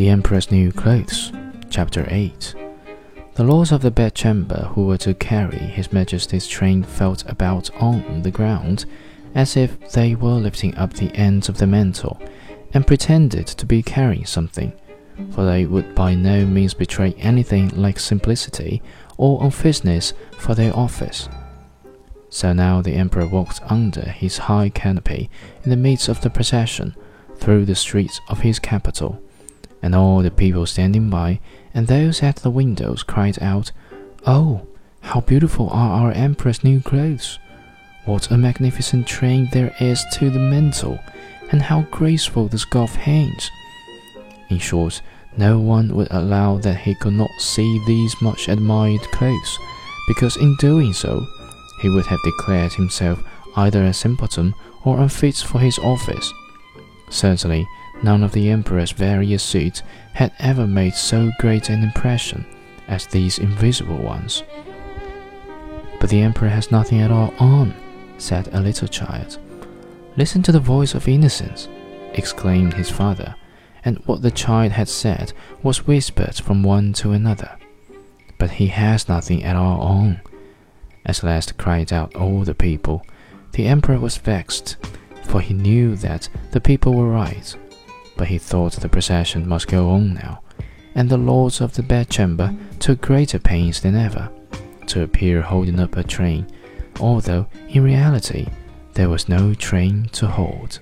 The Emperor's New Clothes, Chapter 8. The lords of the bedchamber who were to carry His Majesty's train felt about on the ground as if they were lifting up the ends of the mantle, and pretended to be carrying something, for they would by no means betray anything like simplicity or unfitness for their office. So now the emperor walked under his high canopy in the midst of the procession through the streets of his capital, and all the people standing by and those at the windows cried out, Oh, how beautiful are our emperor's new clothes! What a magnificent train there is to the mantle, and how graceful the scarf hangs! In short, no one would allow that he could not see these much admired clothes, because in doing so, he would have declared himself either a simpleton or unfit for his office. Certainly, none of the emperor's various suits had ever made so great an impression as these invisible ones. But the emperor has nothing at all on, said a little child. Listen to the voice of innocence, exclaimed his father, and what the child had said was whispered from one to another. But he has nothing at all on. At last cried out all the people. The emperor was vexed, for he knew that the people were right. But he thought the procession must go on now, and the lords of the bedchamber took greater pains than ever to appear holding up a train, although in reality there was no train to hold.